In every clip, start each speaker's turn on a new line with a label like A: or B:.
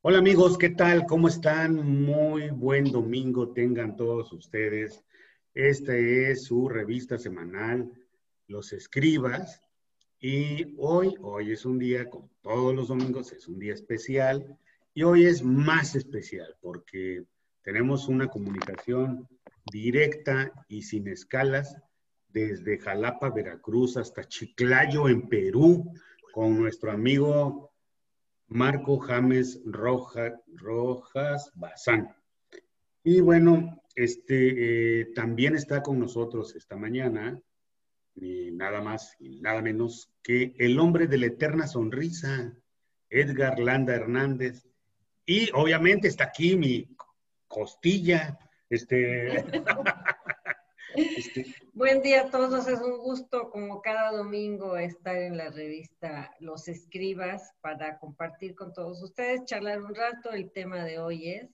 A: Hola amigos, ¿qué tal? ¿Cómo están? Muy buen domingo tengan todos ustedes. Esta es su revista semanal, Los Escribas. Y hoy, hoy es un día, como todos los domingos, es un día especial. Y hoy es más especial porque tenemos una comunicación directa y sin escalas desde Jalapa, Veracruz, hasta Chiclayo, en Perú, con nuestro amigo Marco James Rojas Bazán. Y bueno, este, eh, también está con nosotros esta mañana, ni nada más y nada menos que el hombre de la eterna sonrisa, Edgar Landa Hernández. Y obviamente está aquí mi costilla, este,
B: este, Buen día a todos, es un gusto como cada domingo estar en la revista Los Escribas para compartir con todos ustedes, charlar un rato. El tema de hoy es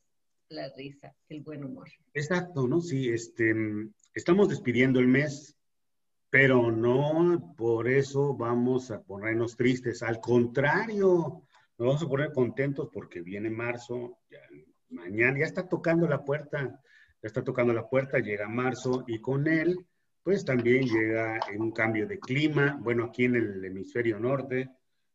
B: la risa, el buen humor.
A: Exacto, ¿no? Sí, este, estamos despidiendo el mes, pero no por eso vamos a ponernos tristes, al contrario, nos vamos a poner contentos porque viene marzo, mañana ya está tocando la puerta ya está tocando la puerta, llega marzo y con él, pues también llega en un cambio de clima. Bueno, aquí en el hemisferio norte,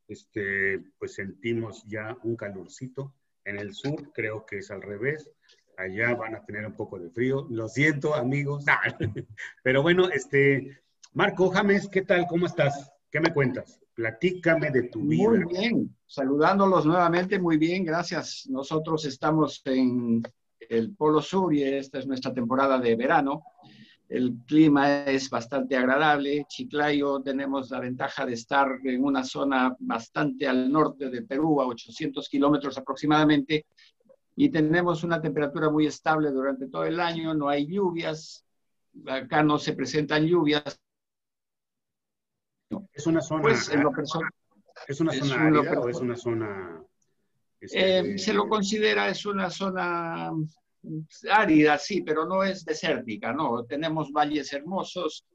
A: este, pues sentimos ya un calorcito. En el sur creo que es al revés. Allá van a tener un poco de frío. Lo siento, amigos. Pero bueno, este, Marco James, ¿qué tal? ¿Cómo estás? ¿Qué me cuentas? Platícame de tu vida.
C: Muy bien, saludándolos nuevamente, muy bien, gracias. Nosotros estamos en el Polo Sur y esta es nuestra temporada de verano. El clima es bastante agradable. Chiclayo tenemos la ventaja de estar en una zona bastante al norte de Perú, a 800 kilómetros aproximadamente, y tenemos una temperatura muy estable durante todo el año. No hay lluvias. Acá no se presentan lluvias.
A: Es una zona. Pues, en lo ¿Es una zona o es una zona
C: este, eh, se lo considera, es una zona árida, sí, pero no es desértica, no. Tenemos valles hermosos,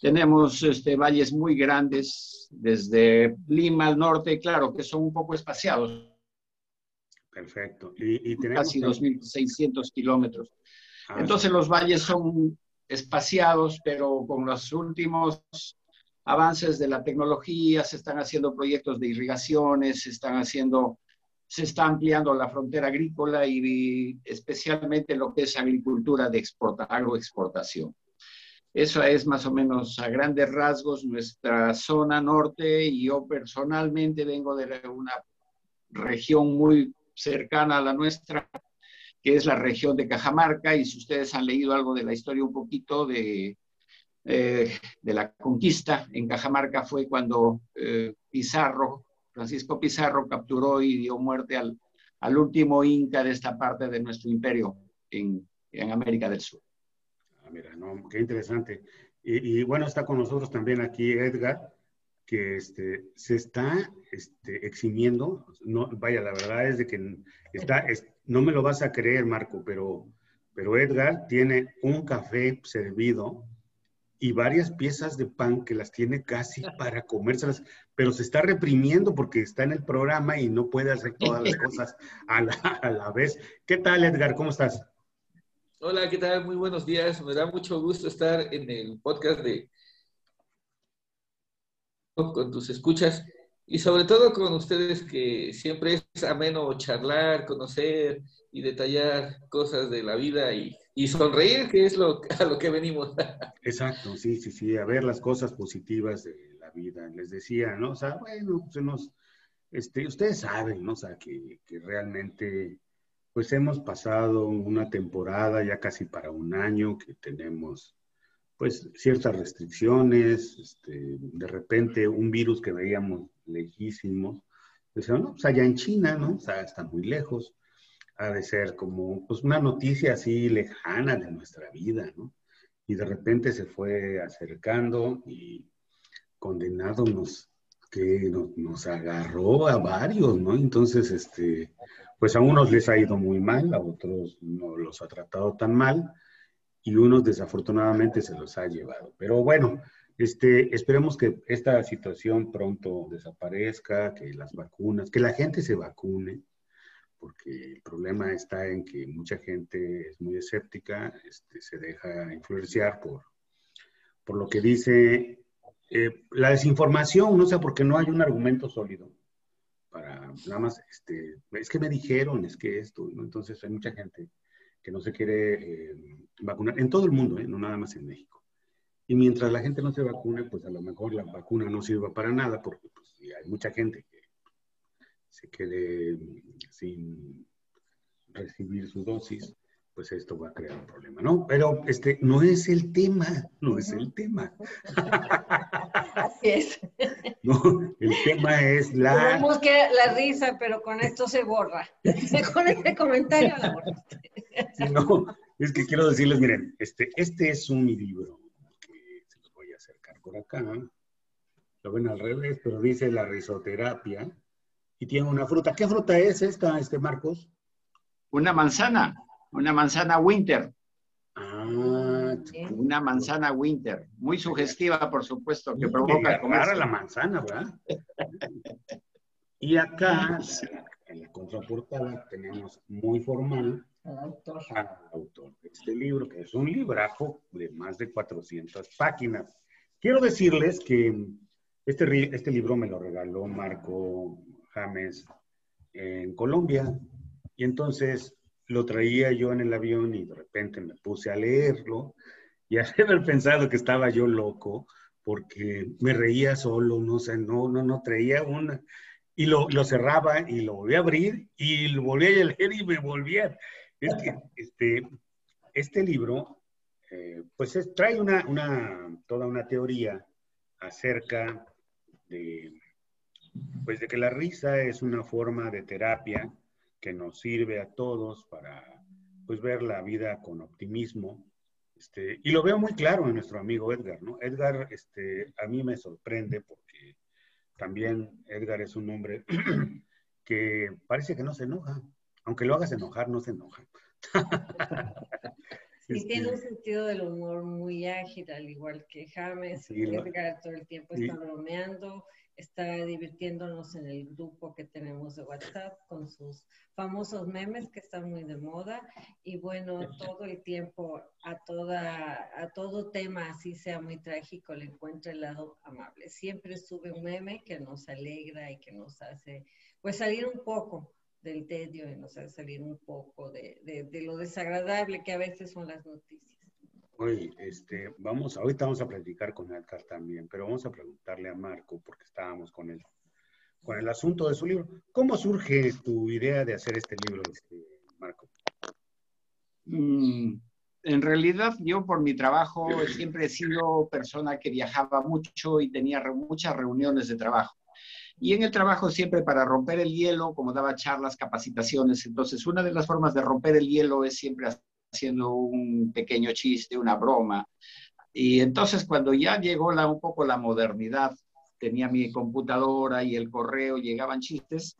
C: tenemos este, valles muy grandes, desde Lima al norte, claro, que son un poco espaciados.
A: Perfecto.
C: Y, tenemos Casi 2.600 kilómetros. Ah, Entonces los valles son espaciados, pero con los últimos avances de la tecnología se están haciendo proyectos de irrigaciones, se están haciendo se está ampliando la frontera agrícola y especialmente lo que es agricultura de exporta, agroexportación. Eso es más o menos a grandes rasgos nuestra zona norte y yo personalmente vengo de una región muy cercana a la nuestra, que es la región de Cajamarca, y si ustedes han leído algo de la historia un poquito de, eh, de la conquista, en Cajamarca fue cuando eh, Pizarro Francisco Pizarro capturó y dio muerte al, al último inca de esta parte de nuestro imperio en, en América del Sur.
A: Ah, mira, no, qué interesante. Y, y, bueno, está con nosotros también aquí Edgar, que este, se está este, eximiendo. No, vaya, la verdad es de que está, no me lo vas a creer, Marco, pero, pero Edgar tiene un café servido y varias piezas de pan que las tiene casi para comérselas, pero se está reprimiendo porque está en el programa y no puede hacer todas las cosas a la, vez. ¿Qué tal, Edgar? ¿Cómo estás?
D: Hola, ¿qué tal? Muy buenos días. Me da mucho gusto estar en el podcast de con tus escuchas y sobre todo con ustedes que siempre es ameno charlar, conocer y detallar cosas de la vida y y sonreír, que es lo, a lo que venimos.
A: Exacto, sí, sí, sí, a ver las cosas positivas de la vida. Les decía, ¿no? O sea, bueno, se nos, este, ustedes saben, ¿no? O sea, que, que realmente, pues hemos pasado una temporada ya casi para un año que tenemos, pues, ciertas restricciones, este, de repente un virus que veíamos lejísimos, decían, no, pues allá en China, ¿no? O sea, está muy lejos ha de ser como pues, una noticia así lejana de nuestra vida, ¿no? Y de repente se fue acercando y condenado nos, que nos, agarró a varios, ¿no? Entonces, este, pues a unos les ha ido muy mal, a otros no los ha tratado tan mal y unos desafortunadamente se los ha llevado. Pero bueno, este, esperemos que esta situación pronto desaparezca, que las vacunas, que la gente se vacune, porque el problema está en que mucha gente es muy escéptica, este, se deja influenciar por, por lo que dice eh, la desinformación, no sé, porque no hay un argumento sólido para nada más, este, es que me dijeron, es que esto, entonces hay mucha gente que no se quiere eh, vacunar, en todo el mundo, ¿eh? no nada más en México. Y mientras la gente no se vacune, pues a lo mejor la vacuna no sirva para nada, porque pues, hay mucha gente que se quede sin recibir su dosis, pues esto va a crear un problema, ¿no? Pero este no es el tema, no es el tema.
B: Así es.
A: No, el tema es la...
B: Tenemos que la risa, pero con esto se borra. con este comentario la borra.
A: no, es que quiero decirles, miren, este, este es un libro que se los voy a acercar por acá. Lo ven al revés, pero dice la risoterapia y tiene una fruta. ¿Qué fruta es esta, este Marcos?
C: Una manzana, una manzana winter.
A: Ah,
C: una manzana winter, muy sugestiva, por supuesto, que provoca
A: comer. la manzana, ¿verdad? y acá, en la contraportada, tenemos muy formal al autor. autor de este libro, que es un librajo de más de 400 páginas. Quiero decirles que este, este libro me lo regaló Marco James en Colombia. Y entonces lo traía yo en el avión y de repente me puse a leerlo y a haber pensado que estaba yo loco porque me reía solo, no sé, no, no, no traía una. Y lo, lo cerraba y lo volví a abrir y lo volví a leer y me volvía. Es este, este libro, eh, pues trae una, una, toda una teoría acerca de pues de que la risa es una forma de terapia que nos sirve a todos para pues ver la vida con optimismo. Este, y lo veo muy claro en nuestro amigo Edgar, ¿no? Edgar, este, a mí me sorprende porque también Edgar es un hombre que parece que no se enoja. Aunque lo hagas enojar, no se enoja.
B: Y tiene un sentido del humor muy ágil, al igual que James. Edgar todo el tiempo está bromeando está divirtiéndonos en el grupo que tenemos de WhatsApp con sus famosos memes que están muy de moda y bueno, todo el tiempo a toda a todo tema así sea muy trágico le encuentra el lado amable. Siempre sube un meme que nos alegra y que nos hace pues salir un poco del tedio y nos hace salir un poco de, de lo desagradable que a veces son las noticias.
A: Oye, este, vamos, ahorita vamos a platicar con Edgar también, pero vamos a preguntarle a Marco, porque estábamos con él, con el asunto de su libro. ¿Cómo surge tu idea de hacer este libro, este, Marco?
C: Mm, en realidad, yo por mi trabajo siempre he sido persona que viajaba mucho y tenía muchas reuniones de trabajo. Y en el trabajo siempre para romper el hielo, como daba charlas, capacitaciones, entonces una de las formas de romper el hielo es siempre haciendo un pequeño chiste, una broma. Y entonces cuando ya llegó la, un poco la modernidad, tenía mi computadora y el correo, llegaban chistes.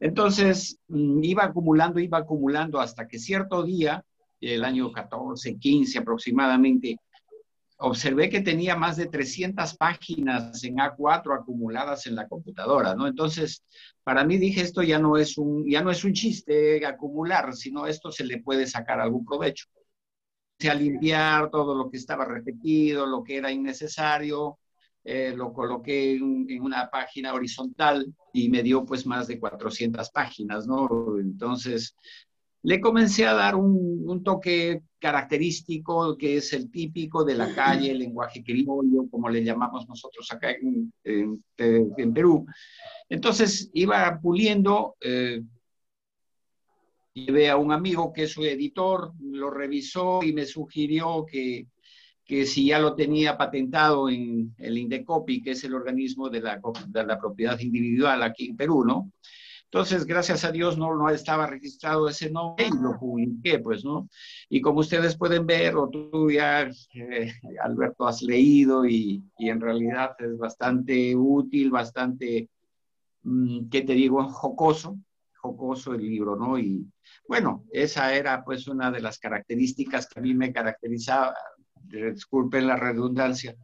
C: Entonces mm, iba acumulando, iba acumulando hasta que cierto día, el año 14, 15 aproximadamente, observé que tenía más de 300 páginas en A4 acumuladas en la computadora, ¿no? Entonces, para mí dije, esto ya no es un, ya no es un chiste acumular, sino esto se le puede sacar algún provecho. A limpiar todo lo que estaba repetido, lo que era innecesario, eh, lo coloqué en, en, una página horizontal y me dio pues más de 400 páginas, ¿no? Entonces, le comencé a dar un, toque característico que es el típico de la calle, el lenguaje criollo, como le llamamos nosotros acá en, en, Perú. Entonces iba puliendo, eh, llevé a un amigo que es su editor, lo revisó y me sugirió que, que si ya lo tenía patentado en el INDECOPI, que es el organismo de la, de la propiedad individual aquí en Perú, ¿no? Entonces, gracias a Dios no, no estaba registrado ese nombre y lo publiqué, pues, ¿no? Y como ustedes pueden ver, o tú ya, eh, Alberto, has leído y, y, en realidad es bastante útil, bastante, mm, ¿qué te digo? Jocoso, jocoso el libro, ¿no? Y bueno, esa era pues una de las características que a mí me caracterizaba, disculpen la redundancia,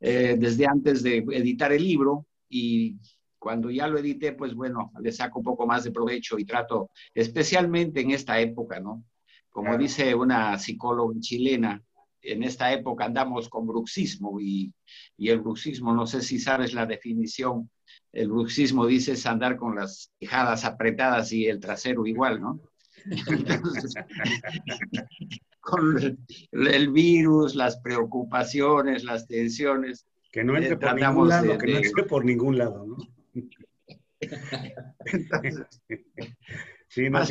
C: eh, desde antes de editar el libro y cuando ya lo edité, pues bueno, le saco un poco más de provecho y trato, especialmente en esta época, ¿no? Como dice una psicóloga chilena, en esta época andamos con bruxismo y, y, el bruxismo, no sé si sabes la definición, el bruxismo dice es andar con las quijadas apretadas y el trasero igual, ¿no? con el, virus, las preocupaciones, las tensiones.
A: Que no entre por ningún lado, que no entre por ningún lado, ¿no?
C: Sí, más,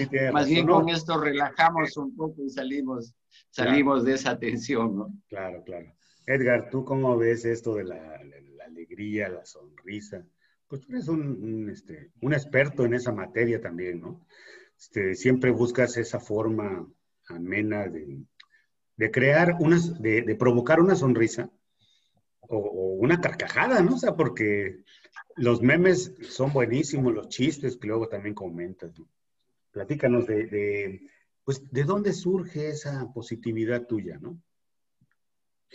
C: bien con esto relajamos un poco y salimos, salimos de esa tensión, ¿no?
A: Claro, claro. Edgar, ¿tú cómo ves esto de la, alegría, la sonrisa? Pues tú eres un, este, un, experto en esa materia también, ¿no? Este, siempre buscas esa forma amena de, de crear unas, de, de, provocar una sonrisa o, o, una carcajada, ¿no? O sea, porque los memes son buenísimos, los chistes que luego también comentas. ¿no? Platícanos de, de, pues, de dónde surge esa positividad tuya, ¿no?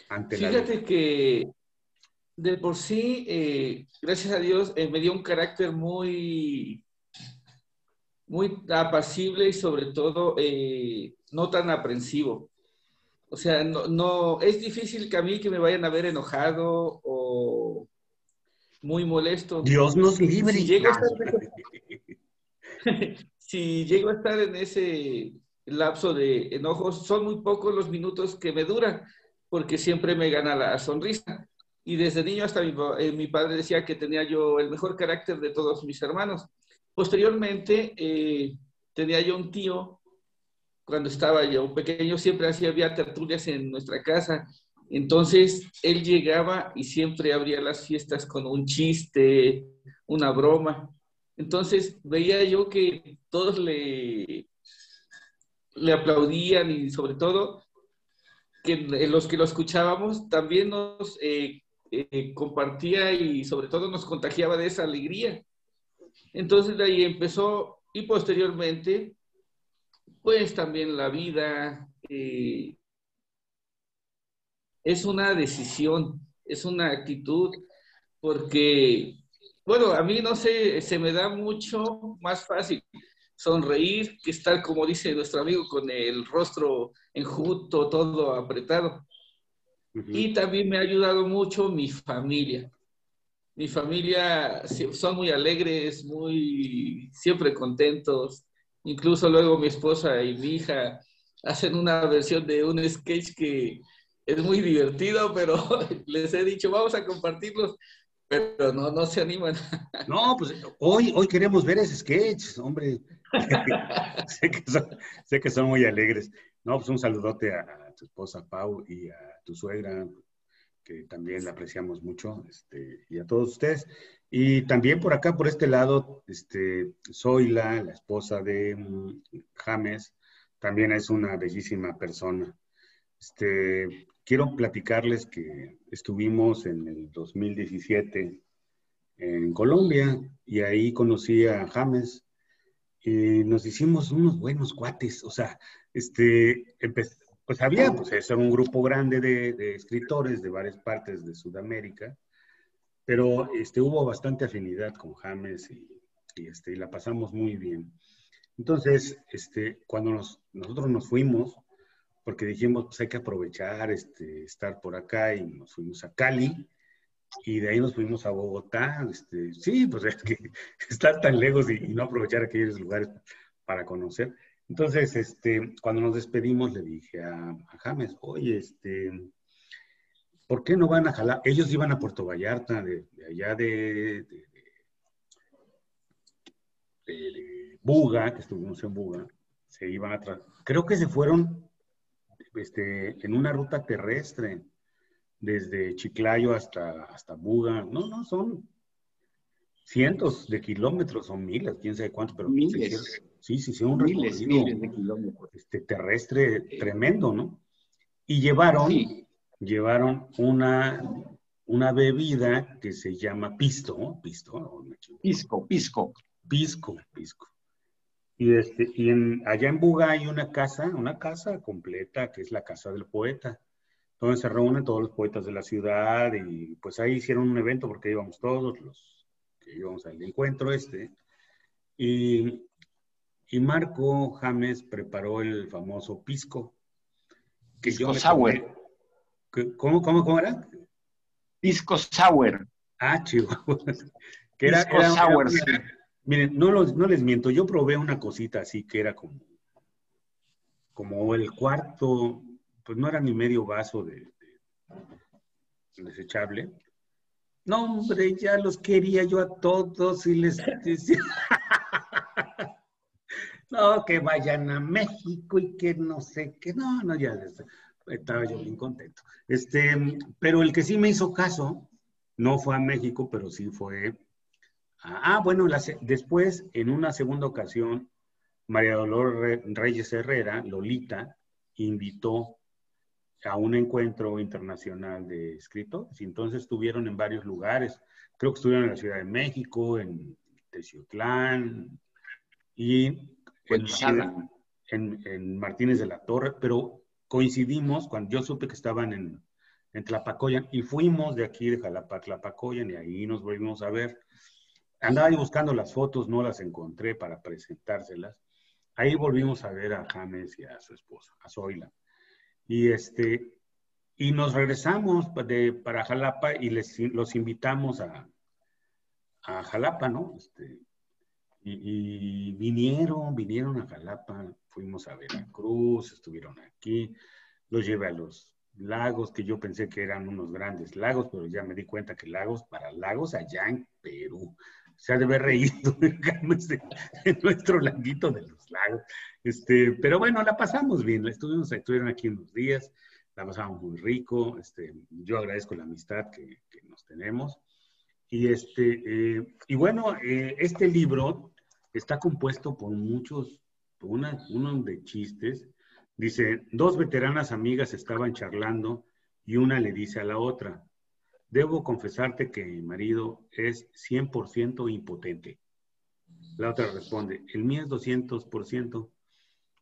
D: Ante Fíjate que de por sí, eh, gracias a Dios, eh, me dio un carácter muy, muy apacible y sobre todo eh, no tan aprensivo. O sea, no, no, es difícil que a mí que me vayan a ver enojado o muy molesto.
A: Dios nos libre.
D: Si llego, a estar, si llego a estar en ese lapso de enojos, son muy pocos los minutos que me duran, porque siempre me gana la sonrisa. Y desde niño hasta mi, eh, mi padre decía que tenía yo el mejor carácter de todos mis hermanos. Posteriormente, eh, tenía yo un tío, cuando estaba yo pequeño, siempre hacía, había tertulias en nuestra casa entonces, él llegaba y siempre abría las fiestas con un chiste, una broma. Entonces, veía yo que todos le, le aplaudían y sobre todo que los que lo escuchábamos también nos eh, eh, compartía y sobre todo nos contagiaba de esa alegría. Entonces de ahí empezó y posteriormente, pues también la vida, eh, es una decisión, es una actitud, porque, bueno, a mí no sé, se me da mucho más fácil sonreír que estar, como dice nuestro amigo, con el rostro enjuto, todo apretado. Y también me ha ayudado mucho mi familia. Mi familia son muy alegres, muy siempre contentos. Incluso luego mi esposa y mi hija hacen una versión de un sketch que es muy divertido, pero les he dicho, vamos a compartirlos, pero no, no se animan.
A: No, pues hoy, hoy queremos ver ese sketch, hombre. sé, que son, muy alegres. No, pues un saludote a, tu esposa Pau y a tu suegra, que también la apreciamos mucho, este, y a todos ustedes. Y también por acá, por este lado, este, Zoila, la esposa de mm, James, también es una bellísima persona. Este, quiero platicarles que estuvimos en el 2017 en Colombia y ahí conocí a James y nos hicimos unos buenos cuates. O sea, este, pues había, pues eso era un grupo grande de, escritores de varias partes de Sudamérica, pero este, hubo bastante afinidad con James y, este, y la pasamos muy bien. Entonces, este, cuando nosotros nos fuimos, porque dijimos, pues hay que aprovechar, este, estar por acá y nos fuimos a Cali y de ahí nos fuimos a Bogotá. Este, sí, pues es que estar tan lejos y, no aprovechar aquellos lugares para conocer. Entonces, este, cuando nos despedimos, le dije a, James, oye, este, ¿por qué no van a jalar? Ellos iban a Puerto Vallarta, de, allá de, de, Buga, que estuvimos en Buga, se iban atrás. Creo que se fueron este, en una ruta terrestre, desde Chiclayo hasta, hasta Buga. No, no, son cientos de kilómetros, son miles, quién sabe cuántos, pero
C: miles.
A: Sí, sí, sí, un miles, miles de kilómetros. Este, terrestre tremendo, ¿no? Y llevaron, llevaron una, una bebida que se llama pisto, ¿no? Pisto,
C: Pisco, pisco.
A: Pisco, pisco. Y, este, y en, allá en Buga hay una casa, una casa completa, que es la casa del poeta, donde se reúnen todos los poetas de la ciudad y pues ahí hicieron un evento porque íbamos todos los que íbamos al encuentro este, y, y Marco James preparó el famoso pisco.
C: Que pisco sour.
A: ¿Cómo, cómo, cómo era?
C: Pisco sour.
A: Ah, chihuahua. Que era, pisco sour, Miren, no, no les miento, yo probé una cosita así que era como, como el cuarto, pues no era ni medio vaso de, desechable. No, hombre, ya los quería yo a todos y les decía, no, que vayan a México y que no sé qué, no, no, ya estaba yo bien contento. Este, pero el que sí me hizo caso, no fue a México, pero sí fue Ah, bueno, después, en una segunda ocasión, María Dolores Reyes Herrera, Lolita, invitó a un encuentro internacional de escritores. Y entonces estuvieron en varios lugares. Creo que estuvieron en la Ciudad de México, en Teciutlán y en, en, Martínez de la Torre, pero coincidimos cuando yo supe que estaban en, en Tlapacoyan y fuimos de aquí de Jalapa a Tlapacoyan y ahí nos volvimos a ver. Andaba buscando las fotos, no las encontré para presentárselas. Ahí volvimos a ver a James y a su esposa, a Zoila. Y, este, y nos regresamos de, para Jalapa y les, los invitamos a, a Jalapa, ¿no? Este, y, vinieron, vinieron a Jalapa, fuimos a Veracruz, estuvieron aquí, los llevé a los lagos que yo pensé que eran unos grandes lagos, pero ya me di cuenta que lagos para lagos allá en Perú se ha de haber reído nuestro laguito de los lagos. Este, pero bueno, la pasamos bien, estuvimos, estuvieron aquí unos días, la pasamos muy rico, este, yo agradezco la amistad que, nos tenemos. Y, este, eh, y bueno, eh, este libro está compuesto por muchos, por una, uno de chistes. Dice, dos veteranas amigas estaban charlando y una le dice a la otra, Debo confesarte que mi marido es 100% impotente. La otra responde, el mío es 200%.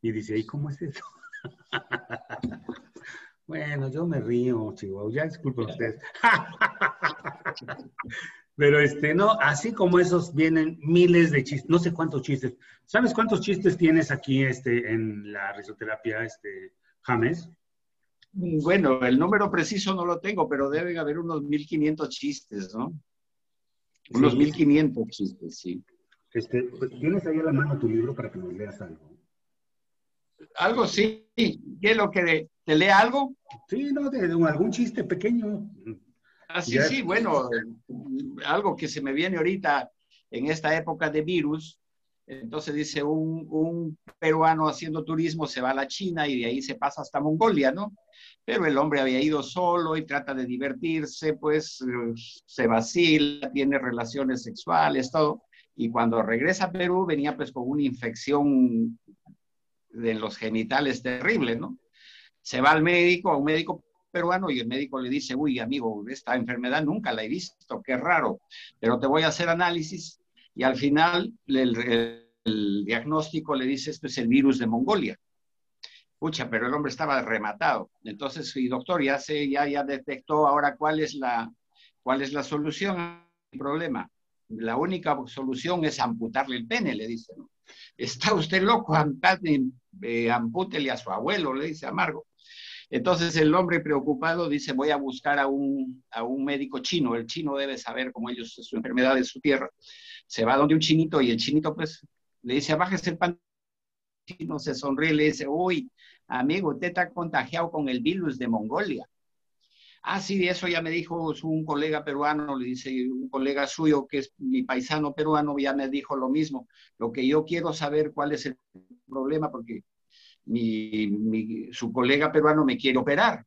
A: Y dice, ¿y cómo es eso? bueno, yo me río, Chihuahua, ya disculpen ustedes. Pero este, no, así como esos vienen miles de chistes, no sé cuántos chistes. ¿Sabes cuántos chistes tienes aquí este, en la risoterapia, este, James?
C: Bueno, el número preciso no lo tengo, pero deben haber unos 1500 chistes, ¿no? Unos 1500 chistes, sí.
A: Este, ¿Tienes ahí a la mano tu libro para que nos leas algo?
C: Algo sí. ¿Qué es lo que te lea algo?
A: Sí, no, de, algún chiste pequeño.
C: Ah, sí, sí, bueno, algo que se me viene ahorita en esta época de virus, entonces dice, un, peruano haciendo turismo se va a la China y de ahí se pasa hasta Mongolia, ¿no? Pero el hombre había ido solo y trata de divertirse, pues se vacila, tiene relaciones sexuales, todo. Y cuando regresa a Perú venía pues con una infección de los genitales terrible, ¿no? Se va al médico, a un médico peruano y el médico le dice, uy, amigo, esta enfermedad nunca la he visto, qué raro, pero te voy a hacer análisis y al final el, diagnóstico le dice esto es el virus de Mongolia. Pucha, pero el hombre estaba rematado. Entonces, sí, doctor, ya se, ya, ya detectó ahora cuál es la, cuál es la solución al problema. La única solución es amputarle el pene, le dice. Está usted loco, eh, ampútele a su abuelo, le dice Amargo. Entonces el hombre preocupado dice, voy a buscar a un, a un médico chino. El chino debe saber cómo ellos, su enfermedad es su tierra se va donde un chinito y el chinito pues le dice, bájese el pantalón, chino se sonríe le dice, uy, amigo, usted está contagiado con el virus de Mongolia. Ah, sí, eso ya me dijo un colega peruano, le dice un colega suyo que es mi paisano peruano, ya me dijo lo mismo. Lo que yo quiero saber cuál es el problema, porque mi, su colega peruano me quiere operar.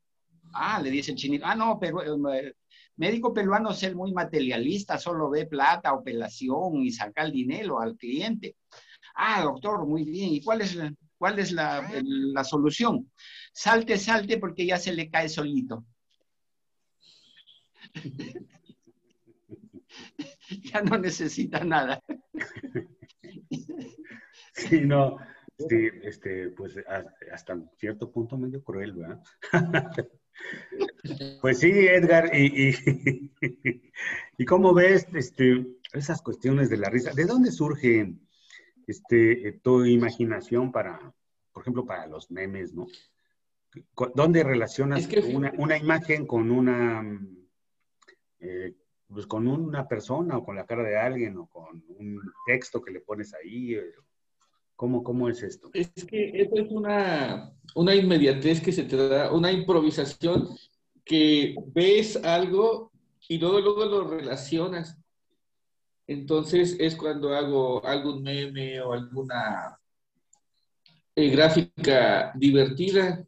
C: Ah, le dice el chinito, ah, no, pero eh, Médico peruano es el muy materialista, solo ve plata, operación y saca el dinero al cliente. Ah, doctor, muy bien. ¿Y cuál es, cuál es la, la solución? Salte, salte porque ya se le cae solito. ya no necesita nada.
A: sí, no, sí, este, pues hasta cierto punto medio cruel, ¿verdad? Pues sí, Edgar, y, y, como ves, este, esas cuestiones de la risa. ¿De dónde surge este, tu imaginación para, por ejemplo, para los memes, ¿no? ¿Dónde relacionas una, imagen con una, eh, pues con una persona o con la cara de alguien o con un texto que le pones ahí? Eh, ¿Cómo, cómo es esto?
D: Es que esto es una, una inmediatez que se te da, una improvisación que ves algo y luego, luego lo relacionas. Entonces es cuando hago algún meme o alguna eh, gráfica divertida.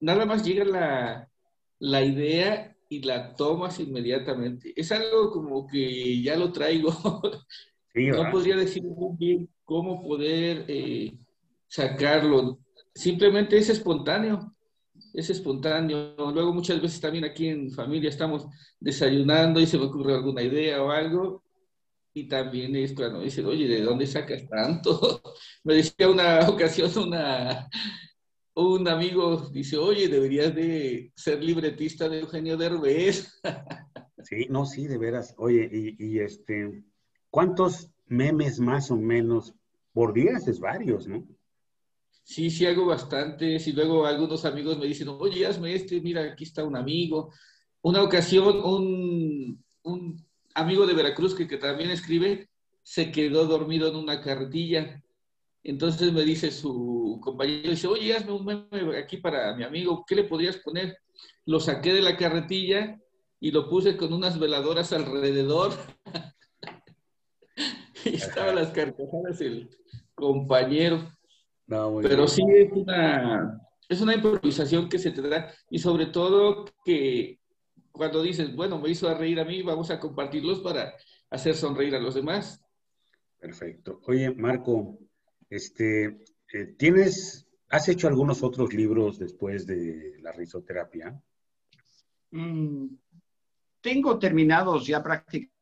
D: Nada más llega la, la idea y la tomas inmediatamente. Es algo como que ya lo traigo. no podría decir muy bien cómo poder eh, sacarlo. Simplemente es espontáneo es espontáneo. Luego muchas veces también aquí en familia estamos desayunando y se me ocurre alguna idea o algo. Y también es cuando dicen, oye, ¿de dónde sacas tanto? me decía una ocasión una, un amigo, dice, oye, deberías de ser libretista de Eugenio Derbez.
A: sí, no, sí, de veras. Oye, y, y este, ¿cuántos memes más o menos por día? Es varios, ¿no?
D: Sí, sí hago bastantes y luego algunos amigos me dicen, oye, hazme este, mira, aquí está un amigo. Una ocasión, un, un amigo de Veracruz que, que, también escribe, se quedó dormido en una carretilla. Entonces me dice su compañero, dice, oye, hazme un meme aquí para mi amigo, ¿qué le podrías poner? Lo saqué de la carretilla y lo puse con unas veladoras alrededor. y estaban las carcajadas el compañero. Pero sí es una, es una improvisación que se te da y sobre todo que cuando dices, bueno, me hizo reír a mí, vamos a compartirlos para hacer sonreír a los demás.
A: Perfecto. Oye, Marco, este, eh, ¿tienes, has hecho algunos otros libros después de la risoterapia?
C: Mm, tengo terminados ya prácticamente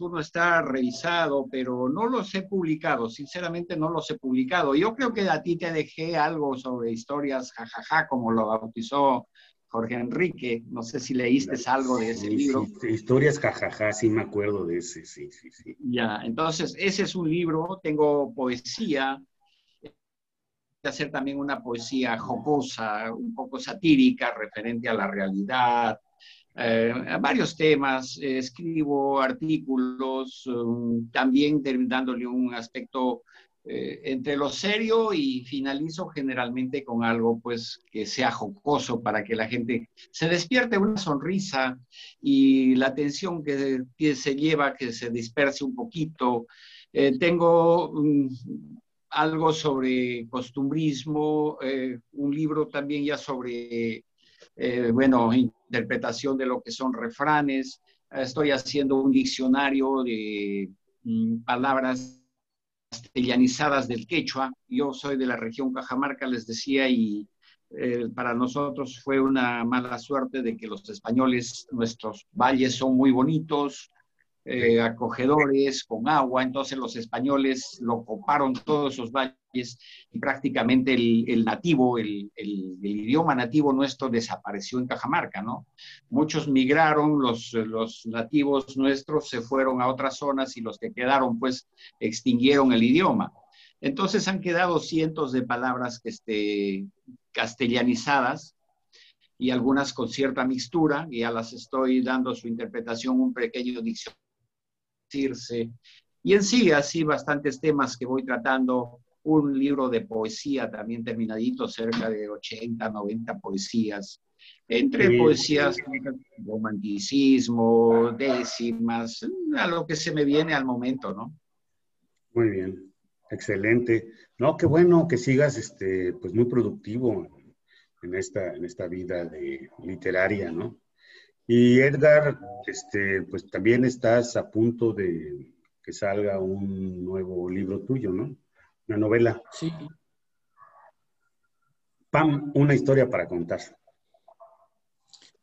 C: uno está revisado, pero no los he publicado, sinceramente no los he publicado. Yo creo que a ti te dejé algo sobre historias jajaja, como lo bautizó Jorge Enrique. No sé si leíste algo de ese libro.
A: historias jajaja, sí me acuerdo de ese, sí, sí, sí.
C: Ya, entonces ese es un libro, tengo poesía, hacer también una poesía jocosa, un poco satírica, referente a la realidad, eh, varios temas, eh, escribo artículos, um, también dándole un aspecto eh, entre lo serio y finalizo generalmente con algo pues que sea jocoso para que la gente se despierte una sonrisa y la atención que, se lleva, que se disperse un poquito. tengo um, algo sobre costumbrismo, un libro también ya sobre eh, bueno, interpretación de lo que son refranes. Estoy haciendo un diccionario de mm, palabras castellanizadas del quechua. Yo soy de la región Cajamarca, les decía, y eh, para nosotros fue una mala suerte de que los españoles, nuestros valles son muy bonitos, eh, acogedores, con agua, entonces los españoles lo coparon todos esos valles y prácticamente el, nativo, el, idioma nativo nuestro desapareció en Cajamarca, ¿no? Muchos migraron, los, los nativos nuestros se fueron a otras zonas y los que quedaron pues extinguieron el idioma. Entonces han quedado cientos de palabras que este, castellanizadas y algunas con cierta mixtura, y ya las estoy dando su interpretación, un pequeño diccionario y en sí, así bastantes temas que voy tratando. Un libro de poesía también terminadito, cerca de 80, 90 poesías. Entre poesías, romanticismo, décimas, a lo que se me viene al momento, ¿no?
A: Muy bien, excelente. No, qué bueno que sigas este, pues muy productivo en esta, en esta vida de literaria, ¿no? Y Edgar, este, pues también estás a punto de que salga un nuevo libro tuyo, ¿no? Una novela.
D: Sí.
A: Pam, una historia para contar.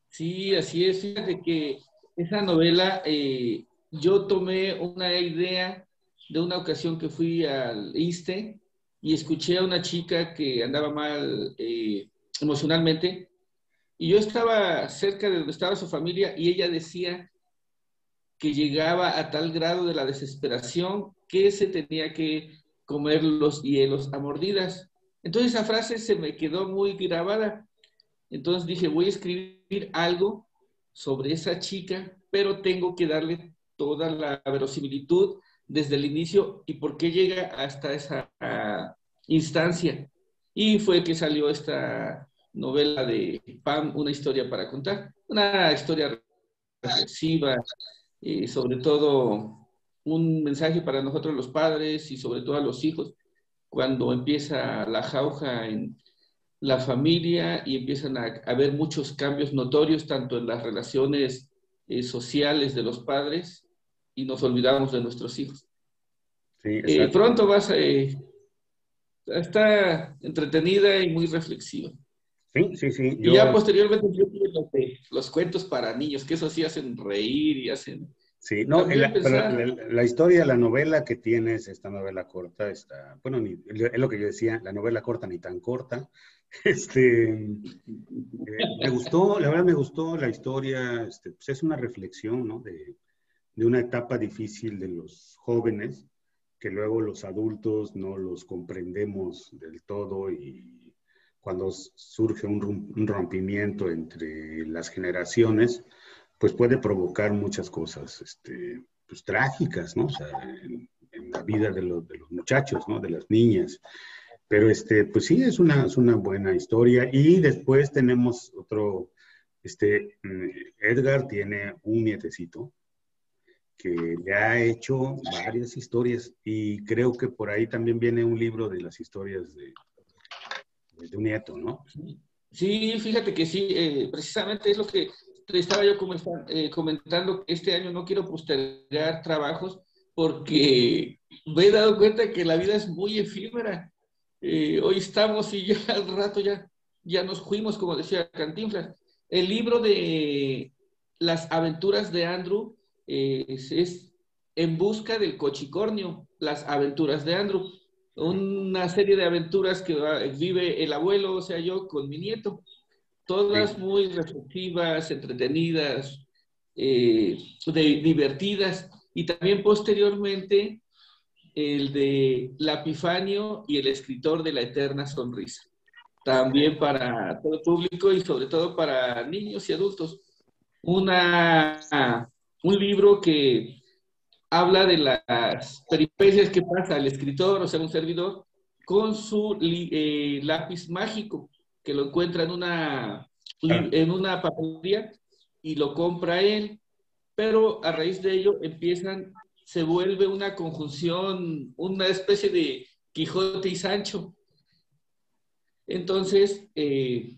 D: Sí, así es. Fíjate que esa novela, eh, yo tomé una idea de una ocasión que fui al ISTE y escuché a una chica que andaba mal eh, emocionalmente y yo estaba cerca de donde estaba su familia y ella decía que llegaba a tal grado de la desesperación que se tenía que comer los hielos a mordidas. Entonces esa frase se me quedó muy grabada. Entonces dije, voy a escribir algo sobre esa chica, pero tengo que darle toda la verosimilitud desde el inicio y por qué llega hasta esa ah, instancia. Y fue que salió esta novela de Pam, Una historia para contar, una historia reflexiva, y sobre todo un mensaje para nosotros los padres y sobre todo a los hijos, cuando empieza la jauja en la familia y empiezan a haber muchos cambios notorios, tanto en las relaciones eh, sociales de los padres y nos olvidamos de nuestros hijos. Sí, eh, pronto vas a... Eh, está entretenida y muy reflexiva.
A: Sí, sí, sí.
D: Y ya posteriormente yo los, los cuentos para niños, que eso sí hacen reír y hacen...
A: Sí, no, la, historia, la novela que tienes, esta novela corta, está, bueno, es lo que yo decía, la novela corta ni tan corta. Este, eh, me gustó, la verdad me gustó la historia, este, pues es una reflexión, ¿no? De, de una etapa difícil de los jóvenes, que luego los adultos no los comprendemos del todo y cuando surge un, rompimiento entre las generaciones, pues puede provocar muchas cosas este, pues, trágicas, ¿no? O sea, en, la vida de los, de los, muchachos, ¿no? De las niñas. Pero, este, pues sí, es una, es una buena historia. Y después tenemos otro, este, Edgar tiene un nietecito que le ha hecho varias historias y creo que por ahí también viene un libro de las historias de, de un nieto, ¿no?
D: Sí, fíjate que sí, eh, precisamente es lo que estaba yo eh, comentando, que este año no quiero postergar trabajos porque me he dado cuenta que la vida es muy efímera. Eh, hoy estamos y ya al rato ya, ya nos fuimos, como decía Cantinflas. El libro de las aventuras de Andrew es, es En busca del cochicornio, las aventuras de Andrew una serie de aventuras que vive el abuelo, o sea, yo con mi nieto, todas muy reflexivas, entretenidas, eh, divertidas, y también posteriormente el de La Epifanio y el escritor de la eterna sonrisa, también para todo el público y sobre todo para niños y adultos. Una, un libro que habla de las peripecias que pasa el escritor, o sea, un servidor, con su eh, lápiz mágico, que lo encuentra en una, en una papelería y lo compra él, pero a raíz de ello empiezan, se vuelve una conjunción, una especie de Quijote y Sancho. Entonces, eh,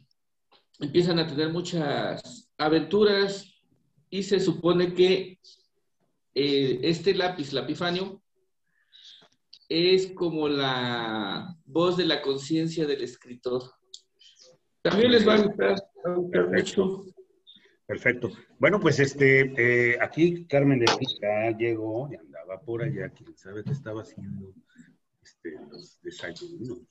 D: empiezan a tener muchas aventuras y se supone que eh, este lápiz, la Epifanio, es como la voz de la conciencia del escritor. También les va a gustar,
A: mucho. Perfecto. Bueno, pues este, eh, aquí Carmen de Pica llegó y andaba por allá, quién sabe qué estaba haciendo este, los desayunos.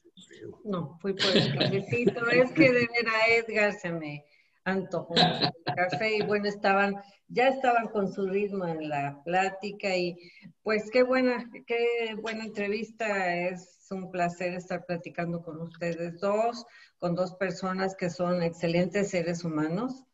B: No, fui por el cafecito. es que de ver a Edgar se me antojó el café y bueno, estaban ya estaban con su ritmo en la plática y pues qué buena, qué buena entrevista. Es un placer estar platicando con ustedes dos, con dos personas que son excelentes seres humanos.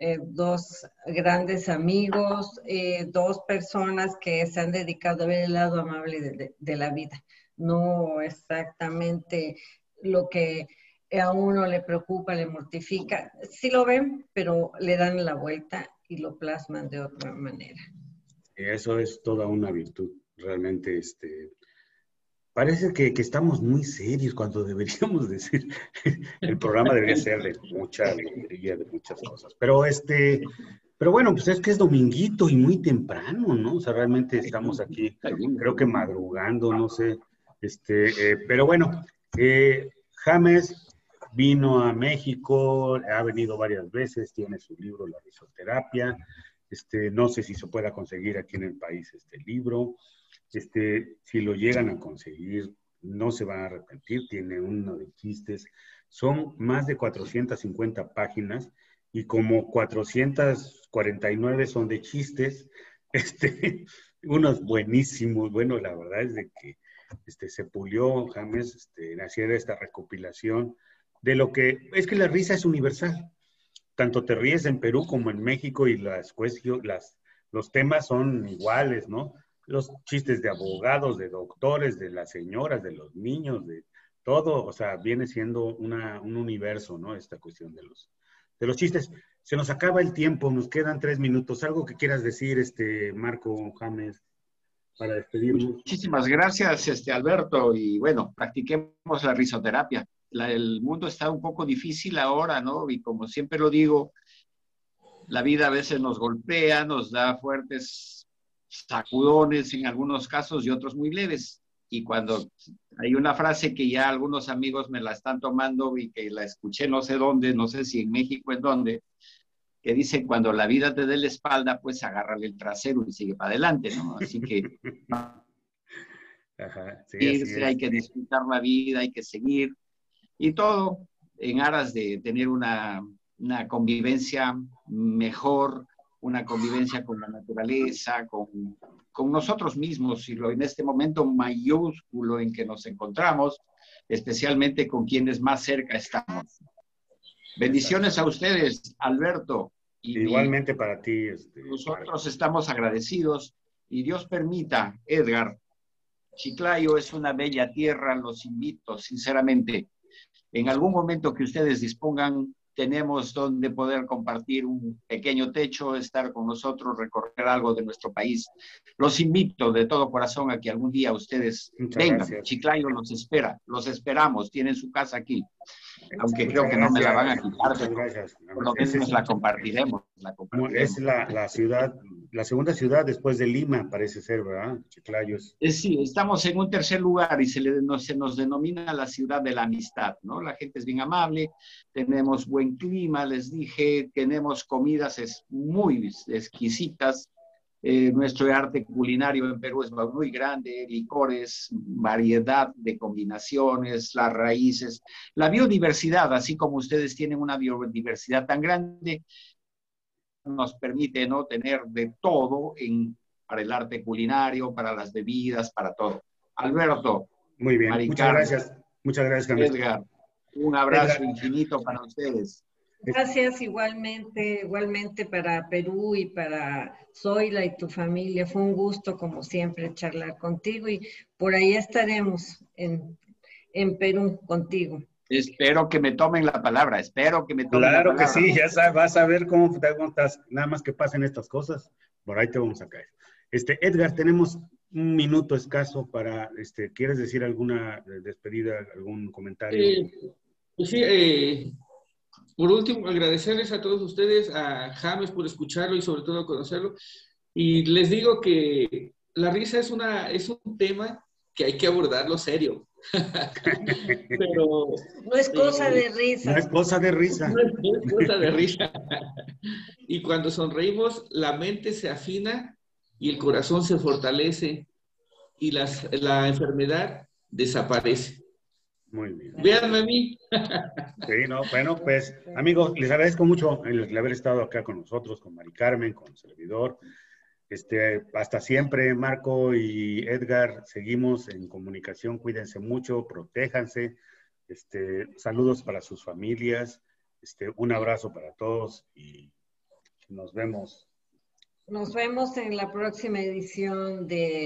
B: Eh, dos grandes amigos, eh, dos personas que se han dedicado a ver el lado amable de, de la vida, no exactamente lo que a uno le preocupa, le mortifica. Sí lo ven, pero le dan la vuelta y lo plasman de otra manera.
A: Eso es toda una virtud, realmente. Este, parece que, estamos muy serios cuando deberíamos decir, el programa debería ser de mucha alegría, de muchas cosas. Pero este, pero bueno, pues es que es dominguito y muy temprano, ¿no? O sea, realmente estamos aquí, creo que madrugando, no sé. Este, eh, pero bueno, eh, James vino a México, ha venido varias veces, tiene su libro La risoterapia. Este, no sé si se pueda conseguir aquí en el país este libro. Este, si lo llegan a conseguir, no se van a arrepentir, tiene uno de chistes. Son más de 450 páginas y como 449 son de chistes, este, unos buenísimos, bueno, la verdad es de que este, se pulió James este, en hacer esta recopilación de lo que, es que la risa es universal, tanto te ríes en Perú como en México y las, las los temas son iguales, ¿no? Los chistes de abogados, de doctores, de las señoras, de los niños, de todo, o sea, viene siendo una, un universo, ¿no? Esta cuestión de los, de los chistes. Se nos acaba el tiempo, nos quedan tres minutos. ¿Algo que quieras decir, este Marco James, para despedirnos?
C: Muchísimas gracias, este Alberto. Y bueno, practiquemos la risoterapia. El mundo está un poco difícil ahora, ¿no? Y como siempre lo digo, la vida a veces nos golpea, nos da fuertes sacudones en algunos casos y otros muy leves. Y cuando hay una frase que ya algunos amigos me la están tomando y que la escuché no sé dónde, no sé si en México en dónde, que dice, cuando la vida te dé la espalda, pues agárrale el trasero y sigue para adelante, ¿no? Así que Ajá, hay que disfrutar la vida, hay que seguir y todo en aras de tener una, una convivencia mejor, una convivencia con la naturaleza, con, con nosotros mismos, y lo, en este momento mayúsculo en que nos encontramos, especialmente con quienes más cerca estamos. Bendiciones a ustedes, Alberto.
A: Y, Igualmente para ti.
C: Este, nosotros estamos agradecidos y Dios permita, Edgar, Chiclayo es una bella tierra, los invito sinceramente, en algún momento que ustedes dispongan, tenemos donde poder compartir un pequeño techo, estar con nosotros, recorrer algo de nuestro país. Los invito de todo corazón a que algún día ustedes vengan. Chiclayo los espera, los esperamos, tienen su casa aquí. Aunque creo que no me la van a quitar, por lo menos la compartiremos, la
A: Es la, ciudad, la segunda ciudad después de Lima, parece ser, ¿verdad? Chiclayos.
C: Eh, sí, estamos en un tercer lugar y se, le, se nos denomina la ciudad de la amistad, ¿no? La gente es bien amable, tenemos buen clima, les dije, tenemos comidas muy exquisitas, eh, nuestro arte culinario en Perú es muy grande, licores, variedad de combinaciones, las raíces, la biodiversidad, así como ustedes tienen una biodiversidad tan grande, nos permite no tener de todo en, para el arte culinario, para las bebidas, para todo. Alberto.
A: Muy bien, muchas gracias. Muchas gracias,
C: Edgar. Un abrazo infinito para ustedes.
B: Gracias igualmente, igualmente para Perú y para Zoila y tu familia. Fue un gusto, como siempre, charlar contigo y por ahí estaremos en, Perú contigo.
C: Espero que me tomen la palabra, espero que me tomen
A: la palabra. Claro que sí, ya sabes, vas a ver cómo te aguantas, nada más que pasen estas cosas, por ahí te vamos a caer. Este, Edgar, tenemos un minuto escaso para, este, ¿quieres decir alguna despedida, algún comentario?
D: Eh, pues sí, eh, por último, agradecerles a todos ustedes, a James por escucharlo y sobre todo conocerlo. Y les digo que la risa es, una, es un tema que hay que abordarlo serio.
B: Pero, no es cosa de risa.
A: No es cosa de risa.
D: No es, cosa de risa. y cuando sonreímos, la mente se afina y el corazón se fortalece y las, la enfermedad desaparece.
A: Muy bien.
D: Véanme a mí.
A: Sí, no, bueno, pues amigos, les agradezco mucho el, haber estado acá con nosotros, con Mari Carmen, con el servidor. Este, hasta siempre, Marco y Edgar, seguimos en comunicación, cuídense mucho, protéjanse. Este, saludos para sus familias, este, un abrazo para todos y nos vemos.
B: Nos vemos en la próxima edición de